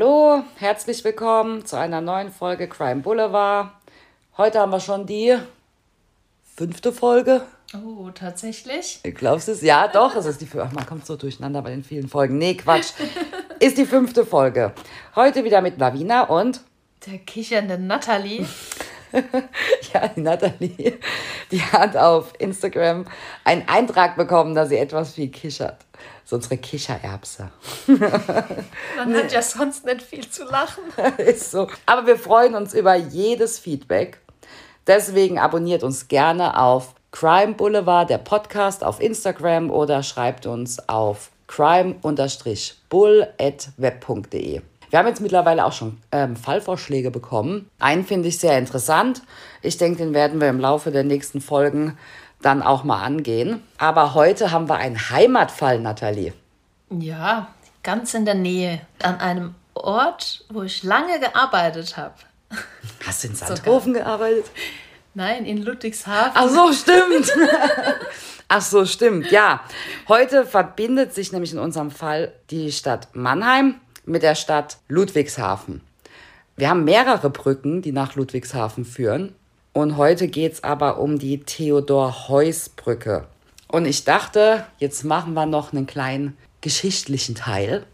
Hallo, herzlich willkommen zu einer neuen Folge Crime Boulevard. Heute haben wir schon die fünfte Folge. Oh, tatsächlich? Glaubst du es? Ja, doch, es ist die fünfte. Man kommt so durcheinander bei den vielen Folgen. Nee, Quatsch. ist die fünfte Folge. Heute wieder mit Lavina und der kichernde Natalie. ja, die Natalie, die hat auf Instagram einen Eintrag bekommen, dass sie etwas viel kichert. So unsere Kichererbse. Man hat ja sonst nicht viel zu lachen. Ist so. Aber wir freuen uns über jedes Feedback. Deswegen abonniert uns gerne auf Crime Boulevard, der Podcast auf Instagram oder schreibt uns auf crime-bull.web.de. Wir haben jetzt mittlerweile auch schon ähm, Fallvorschläge bekommen. Einen finde ich sehr interessant. Ich denke, den werden wir im Laufe der nächsten Folgen dann auch mal angehen. Aber heute haben wir einen Heimatfall, Nathalie. Ja, ganz in der Nähe, an einem Ort, wo ich lange gearbeitet habe. Hast du in Sandhofen gearbeitet? Nein, in Ludwigshafen. Ach so, stimmt. Ach so, stimmt. Ja, heute verbindet sich nämlich in unserem Fall die Stadt Mannheim mit der Stadt Ludwigshafen. Wir haben mehrere Brücken, die nach Ludwigshafen führen. Und heute geht es aber um die Theodor-Heuss-Brücke. Und ich dachte, jetzt machen wir noch einen kleinen geschichtlichen Teil.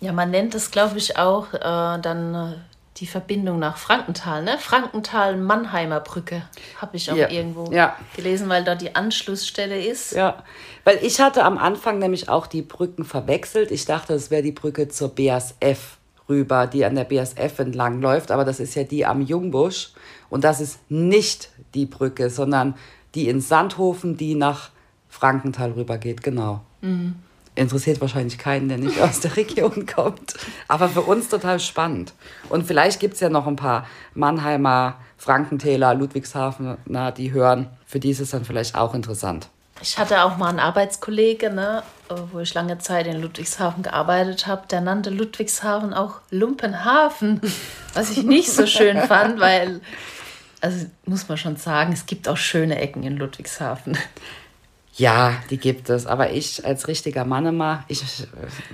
Ja, man nennt es, glaube ich, auch äh, dann äh, die Verbindung nach Frankenthal, ne? Frankenthal-Mannheimer Brücke habe ich auch ja. irgendwo ja. gelesen, weil da die Anschlussstelle ist. Ja, weil ich hatte am Anfang nämlich auch die Brücken verwechselt. Ich dachte, es wäre die Brücke zur BASF rüber, die an der BASF entlang läuft, aber das ist ja die am Jungbusch und das ist nicht die Brücke, sondern die in Sandhofen, die nach Frankenthal rüber geht, genau. Mhm interessiert wahrscheinlich keinen, der nicht aus der Region kommt. Aber für uns total spannend. Und vielleicht gibt es ja noch ein paar Mannheimer, Frankentäler, Ludwigshafener, die hören. Für die ist es dann vielleicht auch interessant. Ich hatte auch mal einen Arbeitskollege, ne, wo ich lange Zeit in Ludwigshafen gearbeitet habe. Der nannte Ludwigshafen auch Lumpenhafen, was ich nicht so schön fand, weil, also muss man schon sagen, es gibt auch schöne Ecken in Ludwigshafen. Ja, die gibt es. Aber ich als richtiger Mannemann, ich,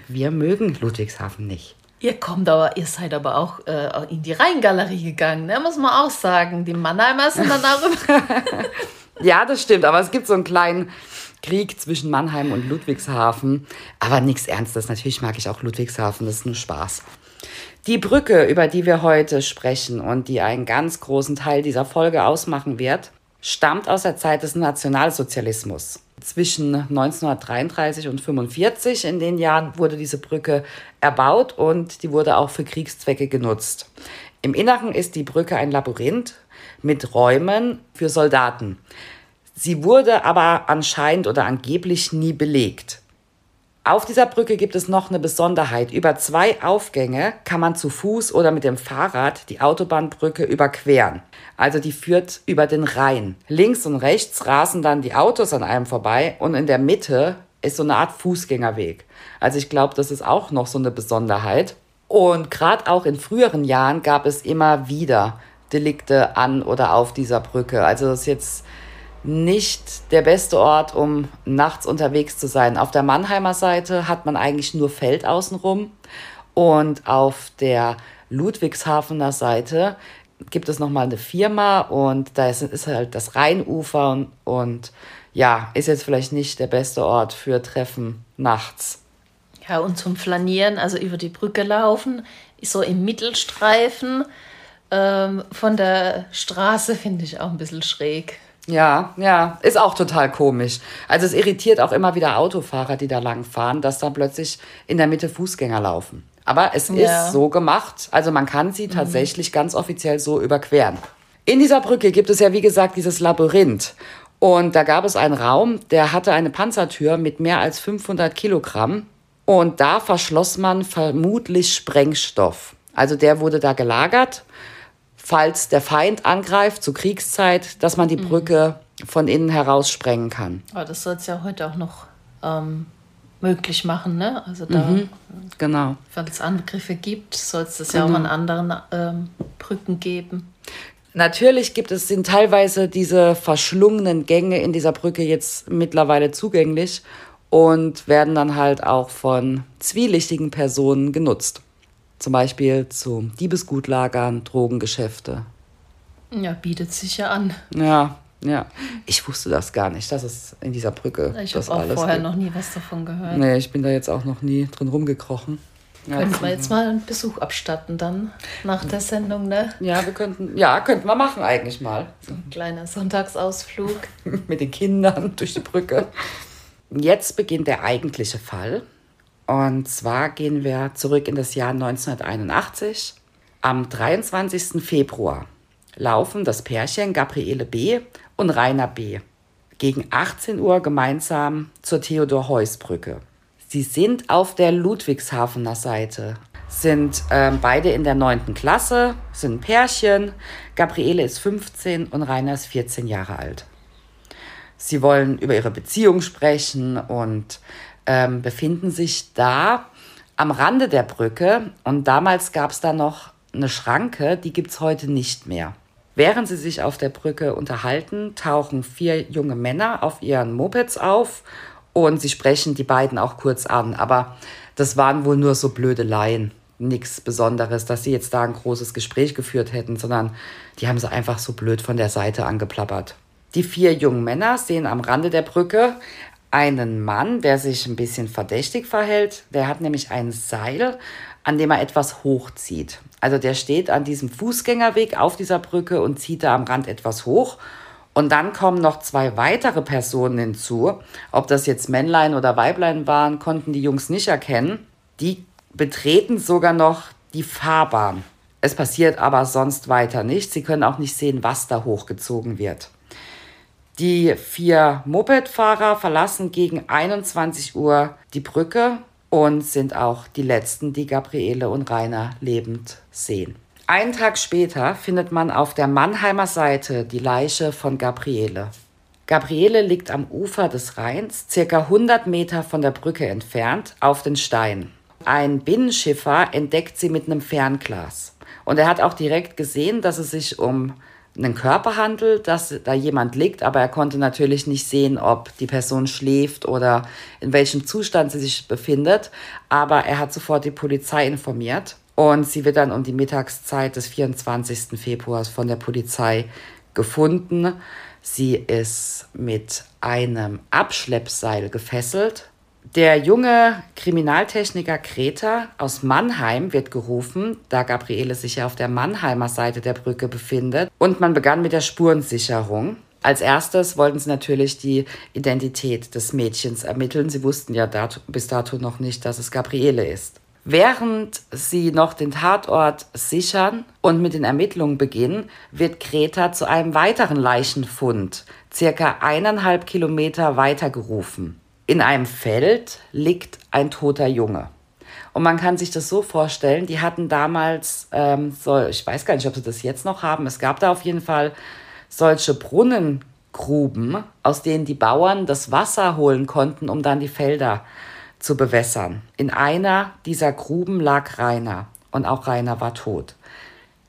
wir mögen Ludwigshafen nicht. Ihr kommt aber, ihr seid aber auch äh, in die Rheingalerie gegangen, ne? muss man auch sagen. Die Mannheimer sind dann darüber. ja, das stimmt. Aber es gibt so einen kleinen Krieg zwischen Mannheim und Ludwigshafen. Aber nichts Ernstes. Natürlich mag ich auch Ludwigshafen. Das ist nur Spaß. Die Brücke, über die wir heute sprechen und die einen ganz großen Teil dieser Folge ausmachen wird, stammt aus der Zeit des Nationalsozialismus zwischen 1933 und 1945. In den Jahren wurde diese Brücke erbaut und die wurde auch für Kriegszwecke genutzt. Im Inneren ist die Brücke ein Labyrinth mit Räumen für Soldaten. Sie wurde aber anscheinend oder angeblich nie belegt. Auf dieser Brücke gibt es noch eine Besonderheit. Über zwei Aufgänge kann man zu Fuß oder mit dem Fahrrad die Autobahnbrücke überqueren. Also die führt über den Rhein. Links und rechts rasen dann die Autos an einem vorbei und in der Mitte ist so eine Art Fußgängerweg. Also ich glaube, das ist auch noch so eine Besonderheit. Und gerade auch in früheren Jahren gab es immer wieder Delikte an oder auf dieser Brücke. Also das ist jetzt nicht der beste Ort, um nachts unterwegs zu sein. Auf der Mannheimer Seite hat man eigentlich nur Feld außenrum und auf der Ludwigshafener Seite gibt es nochmal eine Firma und da ist, ist halt das Rheinufer und, und ja, ist jetzt vielleicht nicht der beste Ort für Treffen nachts. Ja, und zum Flanieren, also über die Brücke laufen, so im Mittelstreifen ähm, von der Straße finde ich auch ein bisschen schräg. Ja, ja, ist auch total komisch. Also es irritiert auch immer wieder Autofahrer, die da lang fahren, dass dann plötzlich in der Mitte Fußgänger laufen. Aber es ja. ist so gemacht, also man kann sie mhm. tatsächlich ganz offiziell so überqueren. In dieser Brücke gibt es ja, wie gesagt, dieses Labyrinth. Und da gab es einen Raum, der hatte eine Panzertür mit mehr als 500 Kilogramm. Und da verschloss man vermutlich Sprengstoff. Also der wurde da gelagert falls der Feind angreift zur Kriegszeit, dass man die mhm. Brücke von innen heraus sprengen kann. Aber das soll es ja heute auch noch ähm, möglich machen, ne? Also da, mhm, genau. wenn es Angriffe gibt, soll es das genau. ja auch an anderen ähm, Brücken geben. Natürlich gibt es, sind teilweise diese verschlungenen Gänge in dieser Brücke jetzt mittlerweile zugänglich und werden dann halt auch von zwielichtigen Personen genutzt. Zum Beispiel zu Diebesgutlagern, Drogengeschäfte. Ja, bietet sich ja an. Ja, ja. Ich wusste das gar nicht, dass es in dieser Brücke Ich habe auch alles vorher gibt. noch nie was davon gehört. Nee, ich bin da jetzt auch noch nie drin rumgekrochen. Ja, Können wir jetzt mal einen Besuch abstatten dann nach der Sendung, ne? ja, wir könnten, ja, könnten wir machen eigentlich mal. Ein kleiner Sonntagsausflug. mit den Kindern durch die Brücke. Jetzt beginnt der eigentliche Fall. Und zwar gehen wir zurück in das Jahr 1981. Am 23. Februar laufen das Pärchen Gabriele B. und Rainer B. gegen 18 Uhr gemeinsam zur Theodor-Heuss-Brücke. Sie sind auf der Ludwigshafener Seite, sind ähm, beide in der 9. Klasse, sind Pärchen. Gabriele ist 15 und Rainer ist 14 Jahre alt. Sie wollen über ihre Beziehung sprechen und ähm, befinden sich da am Rande der Brücke. Und damals gab es da noch eine Schranke, die gibt es heute nicht mehr. Während sie sich auf der Brücke unterhalten, tauchen vier junge Männer auf ihren Mopeds auf und sie sprechen die beiden auch kurz an. Aber das waren wohl nur so Blödeleien. Nichts Besonderes, dass sie jetzt da ein großes Gespräch geführt hätten, sondern die haben sie einfach so blöd von der Seite angeplappert. Die vier jungen Männer sehen am Rande der Brücke einen Mann, der sich ein bisschen verdächtig verhält. Der hat nämlich ein Seil, an dem er etwas hochzieht. Also der steht an diesem Fußgängerweg auf dieser Brücke und zieht da am Rand etwas hoch. Und dann kommen noch zwei weitere Personen hinzu. Ob das jetzt Männlein oder Weiblein waren, konnten die Jungs nicht erkennen. Die betreten sogar noch die Fahrbahn. Es passiert aber sonst weiter nichts. Sie können auch nicht sehen, was da hochgezogen wird. Die vier Mopedfahrer verlassen gegen 21 Uhr die Brücke und sind auch die letzten, die Gabriele und Rainer lebend sehen. Einen Tag später findet man auf der Mannheimer Seite die Leiche von Gabriele. Gabriele liegt am Ufer des Rheins, circa 100 Meter von der Brücke entfernt, auf den Steinen. Ein Binnenschiffer entdeckt sie mit einem Fernglas. Und er hat auch direkt gesehen, dass es sich um einen Körper handelt, dass da jemand liegt, aber er konnte natürlich nicht sehen, ob die Person schläft oder in welchem Zustand sie sich befindet. Aber er hat sofort die Polizei informiert und sie wird dann um die Mittagszeit des 24. Februars von der Polizei gefunden. Sie ist mit einem Abschleppseil gefesselt. Der junge Kriminaltechniker Greta aus Mannheim wird gerufen, da Gabriele sich ja auf der Mannheimer Seite der Brücke befindet. Und man begann mit der Spurensicherung. Als erstes wollten sie natürlich die Identität des Mädchens ermitteln. Sie wussten ja dato, bis dato noch nicht, dass es Gabriele ist. Während sie noch den Tatort sichern und mit den Ermittlungen beginnen, wird Greta zu einem weiteren Leichenfund, circa eineinhalb Kilometer weiter gerufen. In einem Feld liegt ein toter Junge. Und man kann sich das so vorstellen, die hatten damals, ähm, so, ich weiß gar nicht, ob sie das jetzt noch haben, es gab da auf jeden Fall solche Brunnengruben, aus denen die Bauern das Wasser holen konnten, um dann die Felder zu bewässern. In einer dieser Gruben lag Rainer und auch Rainer war tot.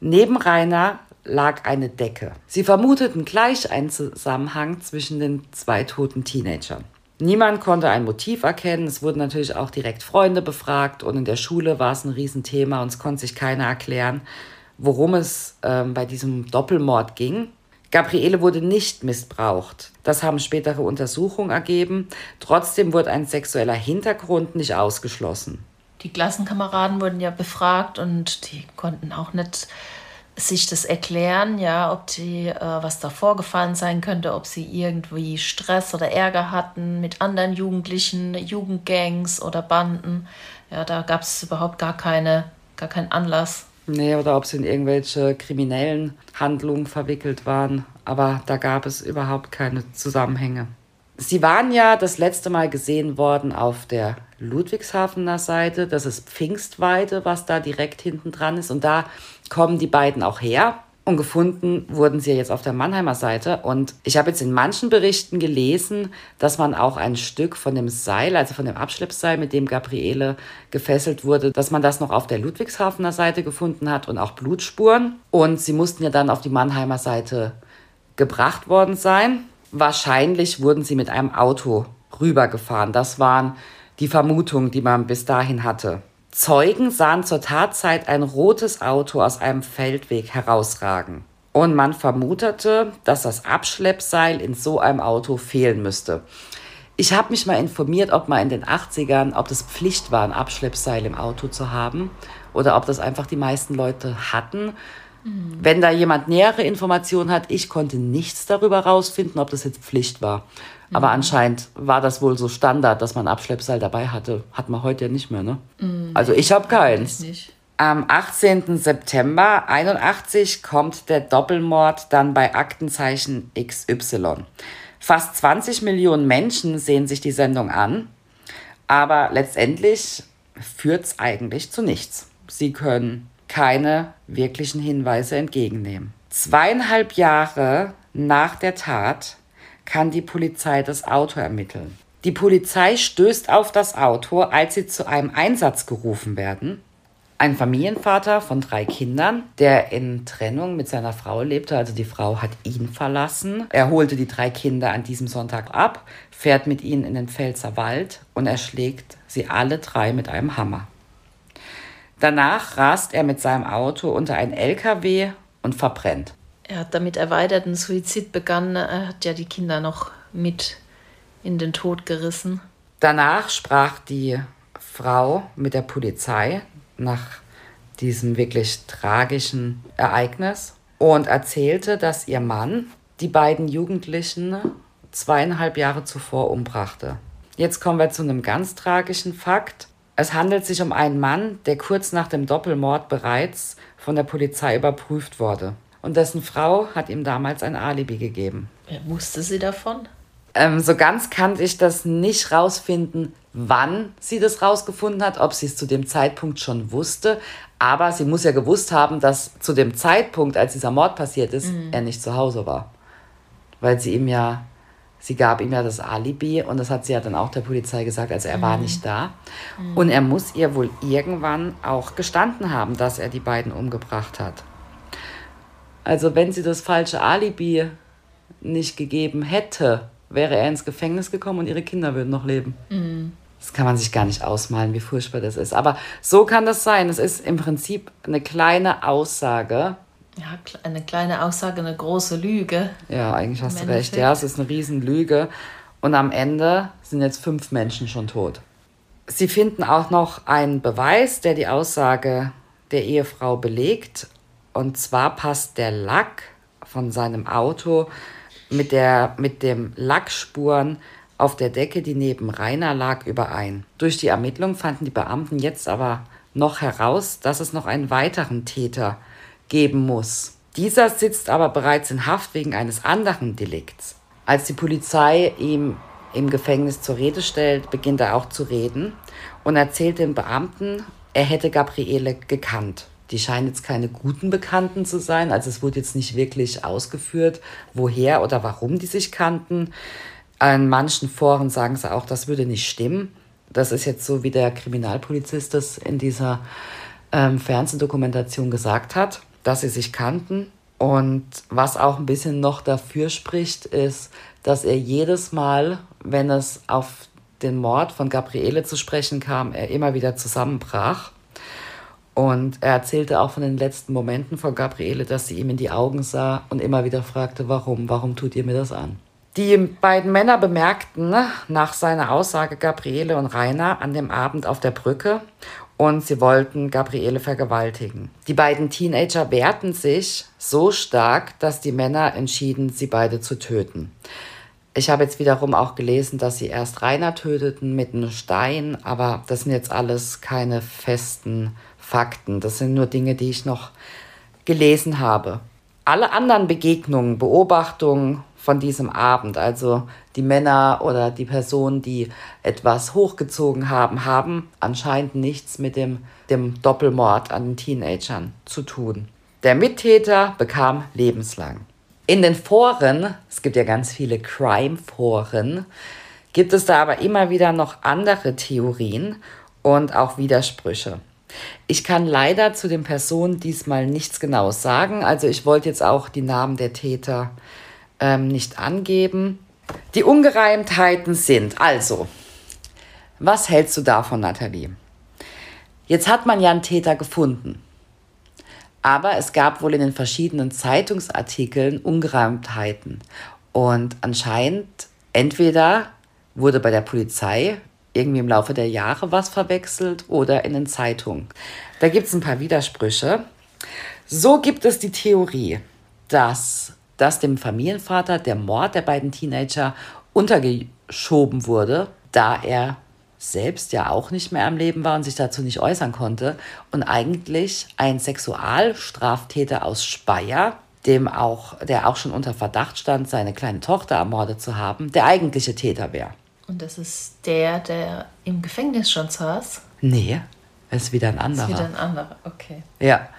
Neben Rainer lag eine Decke. Sie vermuteten gleich einen Zusammenhang zwischen den zwei toten Teenagern. Niemand konnte ein Motiv erkennen. Es wurden natürlich auch direkt Freunde befragt und in der Schule war es ein Riesenthema und es konnte sich keiner erklären, worum es ähm, bei diesem Doppelmord ging. Gabriele wurde nicht missbraucht. Das haben spätere Untersuchungen ergeben. Trotzdem wurde ein sexueller Hintergrund nicht ausgeschlossen. Die Klassenkameraden wurden ja befragt und die konnten auch nicht sich das erklären, ja, ob die, äh, was da vorgefallen sein könnte, ob sie irgendwie Stress oder Ärger hatten mit anderen Jugendlichen, Jugendgangs oder Banden. Ja, da gab es überhaupt gar keine, gar keinen Anlass. Nee, oder ob sie in irgendwelche kriminellen Handlungen verwickelt waren. Aber da gab es überhaupt keine Zusammenhänge. Sie waren ja das letzte Mal gesehen worden auf der Ludwigshafener Seite. Das ist Pfingstweide, was da direkt hinten dran ist. Und da kommen die beiden auch her. Und gefunden wurden sie jetzt auf der Mannheimer Seite. Und ich habe jetzt in manchen Berichten gelesen, dass man auch ein Stück von dem Seil, also von dem Abschleppseil, mit dem Gabriele gefesselt wurde, dass man das noch auf der Ludwigshafener Seite gefunden hat und auch Blutspuren. Und sie mussten ja dann auf die Mannheimer Seite gebracht worden sein. Wahrscheinlich wurden sie mit einem Auto rübergefahren. Das waren die Vermutungen, die man bis dahin hatte. Zeugen sahen zur Tatzeit ein rotes Auto aus einem Feldweg herausragen. Und man vermutete, dass das Abschleppseil in so einem Auto fehlen müsste. Ich habe mich mal informiert, ob mal in den 80ern, ob das Pflicht war, ein Abschleppseil im Auto zu haben oder ob das einfach die meisten Leute hatten. Mhm. Wenn da jemand nähere Informationen hat, ich konnte nichts darüber rausfinden, ob das jetzt Pflicht war. Mhm. Aber anscheinend war das wohl so Standard, dass man Abschleppseil dabei hatte. Hat man heute ja nicht mehr, ne? Mhm. Also ich habe keins. Am 18. September 81 kommt der Doppelmord dann bei Aktenzeichen XY. Fast 20 Millionen Menschen sehen sich die Sendung an, aber letztendlich führt es eigentlich zu nichts. Sie können keine wirklichen Hinweise entgegennehmen. Zweieinhalb Jahre nach der Tat kann die Polizei das Auto ermitteln. Die Polizei stößt auf das Auto, als sie zu einem Einsatz gerufen werden ein Familienvater von drei Kindern, der in Trennung mit seiner Frau lebte. Also die Frau hat ihn verlassen. Er holte die drei Kinder an diesem Sonntag ab, fährt mit ihnen in den Pfälzer Wald und erschlägt sie alle drei mit einem Hammer. Danach rast er mit seinem Auto unter einen LKW und verbrennt. Er hat damit erweiterten Suizid begangen. Er hat ja die Kinder noch mit in den Tod gerissen. Danach sprach die Frau mit der Polizei nach diesem wirklich tragischen Ereignis und erzählte, dass ihr Mann die beiden Jugendlichen zweieinhalb Jahre zuvor umbrachte. Jetzt kommen wir zu einem ganz tragischen Fakt. Es handelt sich um einen Mann, der kurz nach dem Doppelmord bereits von der Polizei überprüft wurde. Und dessen Frau hat ihm damals ein Alibi gegeben. Wer wusste sie davon? Ähm, so ganz kannte ich das nicht rausfinden, wann sie das rausgefunden hat, ob sie es zu dem Zeitpunkt schon wusste. Aber sie muss ja gewusst haben, dass zu dem Zeitpunkt, als dieser Mord passiert ist, mhm. er nicht zu Hause war. Weil sie ihm ja, sie gab ihm ja das Alibi und das hat sie ja dann auch der Polizei gesagt, also er mhm. war nicht da. Mhm. Und er muss ihr wohl irgendwann auch gestanden haben, dass er die beiden umgebracht hat. Also wenn sie das falsche Alibi nicht gegeben hätte, wäre er ins Gefängnis gekommen und ihre Kinder würden noch leben. Mhm. Das kann man sich gar nicht ausmalen, wie furchtbar das ist. Aber so kann das sein. Es ist im Prinzip eine kleine Aussage. Ja, eine kleine Aussage, eine große Lüge. Ja, eigentlich hast du recht. Ja, es ist eine Riesenlüge. Und am Ende sind jetzt fünf Menschen schon tot. Sie finden auch noch einen Beweis, der die Aussage der Ehefrau belegt. Und zwar passt der Lack von seinem Auto mit, der, mit dem Lackspuren auf der Decke, die neben Rainer lag, überein. Durch die Ermittlung fanden die Beamten jetzt aber noch heraus, dass es noch einen weiteren Täter geben muss. Dieser sitzt aber bereits in Haft wegen eines anderen Delikts. Als die Polizei ihm im Gefängnis zur Rede stellt, beginnt er auch zu reden und erzählt den Beamten, er hätte Gabriele gekannt. Die scheinen jetzt keine guten Bekannten zu sein. Also es wurde jetzt nicht wirklich ausgeführt, woher oder warum die sich kannten. An manchen Foren sagen sie auch, das würde nicht stimmen. Das ist jetzt so, wie der Kriminalpolizist das in dieser ähm, Fernsehdokumentation gesagt hat, dass sie sich kannten. Und was auch ein bisschen noch dafür spricht, ist, dass er jedes Mal, wenn es auf den Mord von Gabriele zu sprechen kam, er immer wieder zusammenbrach. Und er erzählte auch von den letzten Momenten von Gabriele, dass sie ihm in die Augen sah und immer wieder fragte, warum, warum tut ihr mir das an? Die beiden Männer bemerkten nach seiner Aussage Gabriele und Rainer an dem Abend auf der Brücke und sie wollten Gabriele vergewaltigen. Die beiden Teenager wehrten sich so stark, dass die Männer entschieden, sie beide zu töten. Ich habe jetzt wiederum auch gelesen, dass sie erst Rainer töteten mit einem Stein, aber das sind jetzt alles keine festen Fakten. Das sind nur Dinge, die ich noch gelesen habe. Alle anderen Begegnungen, Beobachtungen von diesem Abend, also die Männer oder die Personen, die etwas hochgezogen haben, haben anscheinend nichts mit dem, dem Doppelmord an den Teenagern zu tun. Der Mittäter bekam lebenslang. In den Foren, es gibt ja ganz viele Crime-Foren, gibt es da aber immer wieder noch andere Theorien und auch Widersprüche. Ich kann leider zu den Personen diesmal nichts Genaues sagen. Also ich wollte jetzt auch die Namen der Täter ähm, nicht angeben. Die Ungereimtheiten sind also, was hältst du davon, Nathalie? Jetzt hat man ja einen Täter gefunden. Aber es gab wohl in den verschiedenen Zeitungsartikeln Ungereimtheiten. Und anscheinend entweder wurde bei der Polizei irgendwie im Laufe der Jahre was verwechselt oder in den Zeitungen. Da gibt es ein paar Widersprüche. So gibt es die Theorie, dass, dass dem Familienvater der Mord der beiden Teenager untergeschoben wurde, da er selbst ja auch nicht mehr am Leben war und sich dazu nicht äußern konnte und eigentlich ein Sexualstraftäter aus Speyer, dem auch, der auch schon unter Verdacht stand, seine kleine Tochter ermordet zu haben, der eigentliche Täter wäre. Und das ist der, der im Gefängnis schon saß? Nee, ist wieder ein anderer. Ist wieder ein anderer, okay. Ja,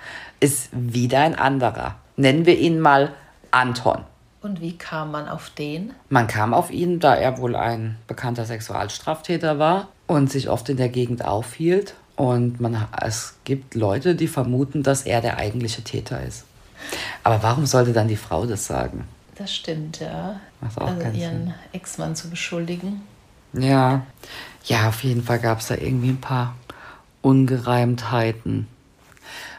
ist wieder ein anderer. Nennen wir ihn mal Anton. Und wie kam man auf den? Man kam auf ihn, da er wohl ein bekannter Sexualstraftäter war und sich oft in der Gegend aufhielt. Und man, es gibt Leute, die vermuten, dass er der eigentliche Täter ist. Aber warum sollte dann die Frau das sagen? Das stimmt, ja. Macht auch also keinen ihren Ex-Mann zu beschuldigen. Ja, ja, auf jeden Fall gab es da irgendwie ein paar Ungereimtheiten.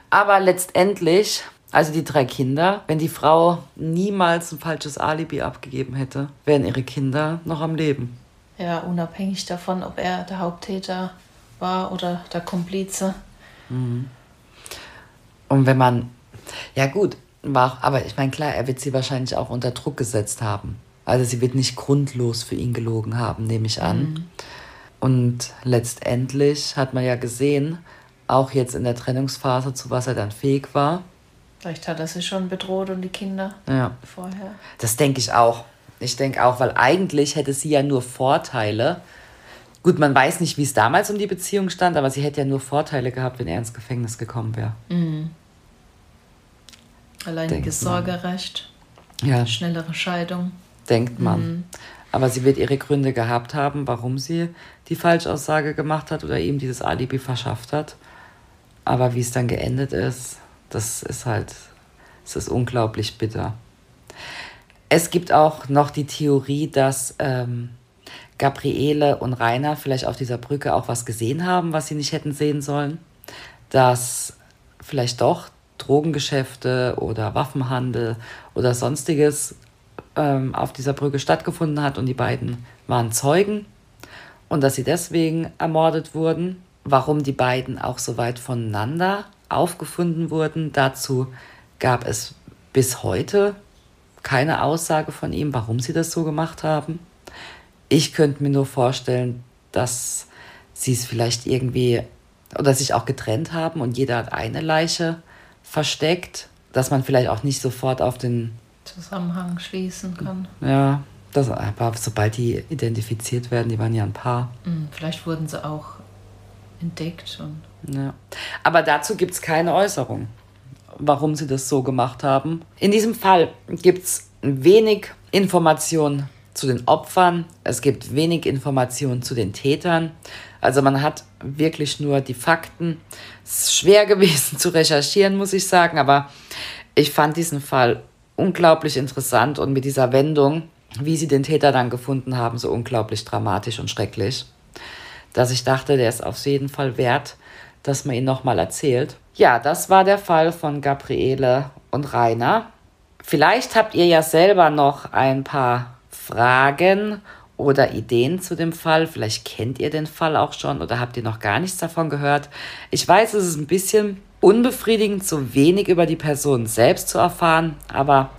Aber letztendlich, also die drei Kinder, wenn die Frau niemals ein falsches Alibi abgegeben hätte, wären ihre Kinder noch am Leben. Ja, unabhängig davon, ob er der Haupttäter war oder der Komplize. Und wenn man, ja gut, war, aber ich meine, klar, er wird sie wahrscheinlich auch unter Druck gesetzt haben. Also sie wird nicht grundlos für ihn gelogen haben, nehme ich an. Und letztendlich hat man ja gesehen, auch jetzt in der Trennungsphase, zu was er dann fähig war. Vielleicht hat er sie schon bedroht und die Kinder Ja. vorher. Das denke ich auch. Ich denke auch, weil eigentlich hätte sie ja nur Vorteile. Gut, man weiß nicht, wie es damals um die Beziehung stand, aber sie hätte ja nur Vorteile gehabt, wenn er ins Gefängnis gekommen wäre. Alleiniges Denkt man. Sorgerecht, Ja, schnellere Scheidung. denkt man. Aber sie wird ihre Gründe gehabt haben, warum sie die Falschaussage gemacht hat oder ihm dieses Alibi verschafft hat. Aber wie es dann geendet ist, das ist halt, es ist unglaublich bitter. Es gibt auch noch die Theorie, dass ähm, Gabriele und Rainer vielleicht auf dieser Brücke auch was gesehen haben, was sie nicht hätten sehen sollen. Dass vielleicht doch Drogengeschäfte oder Waffenhandel oder sonstiges ähm, auf dieser Brücke stattgefunden hat und die beiden waren Zeugen und dass sie deswegen ermordet wurden. Warum die beiden auch so weit voneinander aufgefunden wurden, dazu gab es bis heute keine Aussage von ihm, warum sie das so gemacht haben. Ich könnte mir nur vorstellen, dass sie es vielleicht irgendwie oder sich auch getrennt haben und jeder hat eine Leiche versteckt, dass man vielleicht auch nicht sofort auf den Zusammenhang schließen kann. ja, das, aber sobald die identifiziert werden, die waren ja ein Paar. Hm, Vielleicht wurden sie auch entdeckt und Ja. Aber dazu gibt es keine Äußerung, warum sie das so gemacht haben. In diesem Fall gibt es wenig Informationen zu den Opfern. Es gibt wenig Informationen zu den Tätern. Also man hat wirklich nur die Fakten. Es ist schwer gewesen zu recherchieren, muss ich sagen, aber ich fand diesen Fall unglaublich interessant und mit dieser Wendung, wie sie den Täter dann gefunden haben, so unglaublich dramatisch und schrecklich dass ich dachte, der ist auf jeden Fall wert, dass man ihn nochmal erzählt. Ja, das war der Fall von Gabriele und Rainer. Vielleicht habt ihr ja selber noch ein paar Fragen oder Ideen zu dem Fall. Vielleicht kennt ihr den Fall auch schon oder habt ihr noch gar nichts davon gehört. Ich weiß, es ist ein bisschen unbefriedigend, so wenig über die Person selbst zu erfahren, aber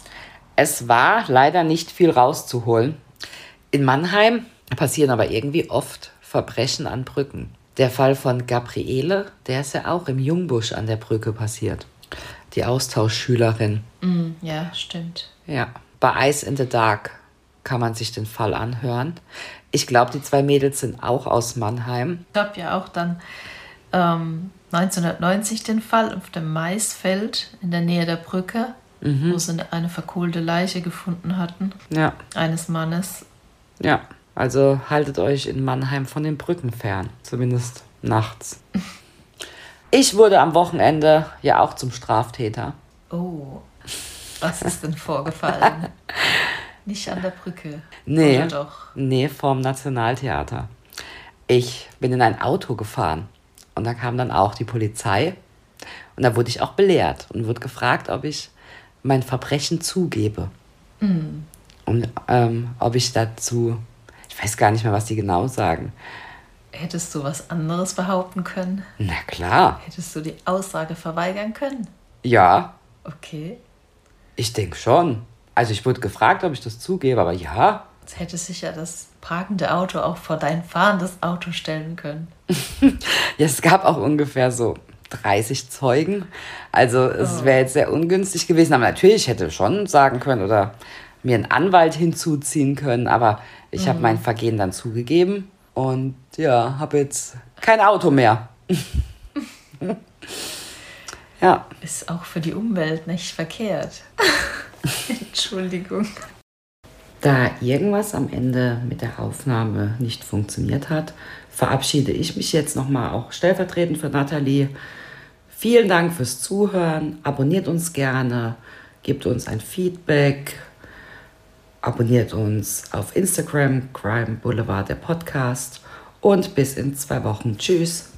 es war leider nicht viel rauszuholen. In Mannheim passieren aber irgendwie oft Verbrechen an Brücken. Der Fall von Gabriele, der ist ja auch im Jungbusch an der Brücke passiert. Die Austauschschülerin. Hm, ja, stimmt. Ja. Bei Ice in the Dark kann man sich den Fall anhören. Ich glaube, die zwei Mädels sind auch aus Mannheim. Ich habe ja auch dann ähm, 1990 den Fall auf dem Maisfeld in der Nähe der Brücke, wo sie eine verkohlte Leiche gefunden hatten, Ja, eines Mannes. ja. Also haltet euch in Mannheim von den Brücken fern. Zumindest nachts. Ich wurde am Wochenende ja auch zum Straftäter. Oh, was ist denn vorgefallen? Nicht an der Brücke. Nee. Oder doch? Nee, vorm Nationaltheater. Ich bin in ein Auto gefahren Und da kam dann auch die Polizei. Und da wurde ich auch belehrt und wurde gefragt, ob ich mein Verbrechen zugebe. Mhm. Und ähm, ob ich dazu, weiß gar nicht mehr, was die genau sagen. Hättest du was anderes behaupten können? Na klar. Hättest du die Aussage verweigern können? Ja, Okay. ich denke schon. Also ich wurde gefragt, ob ich das zugebe, aber ja. Jetzt hätte sich ja das parkende Auto auch vor dein fahrendes Auto stellen können. Ja, es gab auch ungefähr so 30 Zeugen. Also es wäre jetzt sehr ungünstig gewesen. Aber natürlich hätte ich schon sagen können oder mir einen Anwalt hinzuziehen können. Aber ich habe mein Vergehen dann zugegeben und ja, habe jetzt kein Auto mehr. ja. Ist auch für die Umwelt nicht verkehrt. Entschuldigung. Da irgendwas am Ende mit der Aufnahme nicht funktioniert hat, verabschiede ich mich jetzt nochmal auch stellvertretend für Nathalie. Vielen Dank fürs Zuhören. Abonniert uns gerne, gebt uns ein Feedback, abonniert uns auf Instagram, Crime Boulevard, der Podcast. Und bis in zwei Wochen. Tschüss.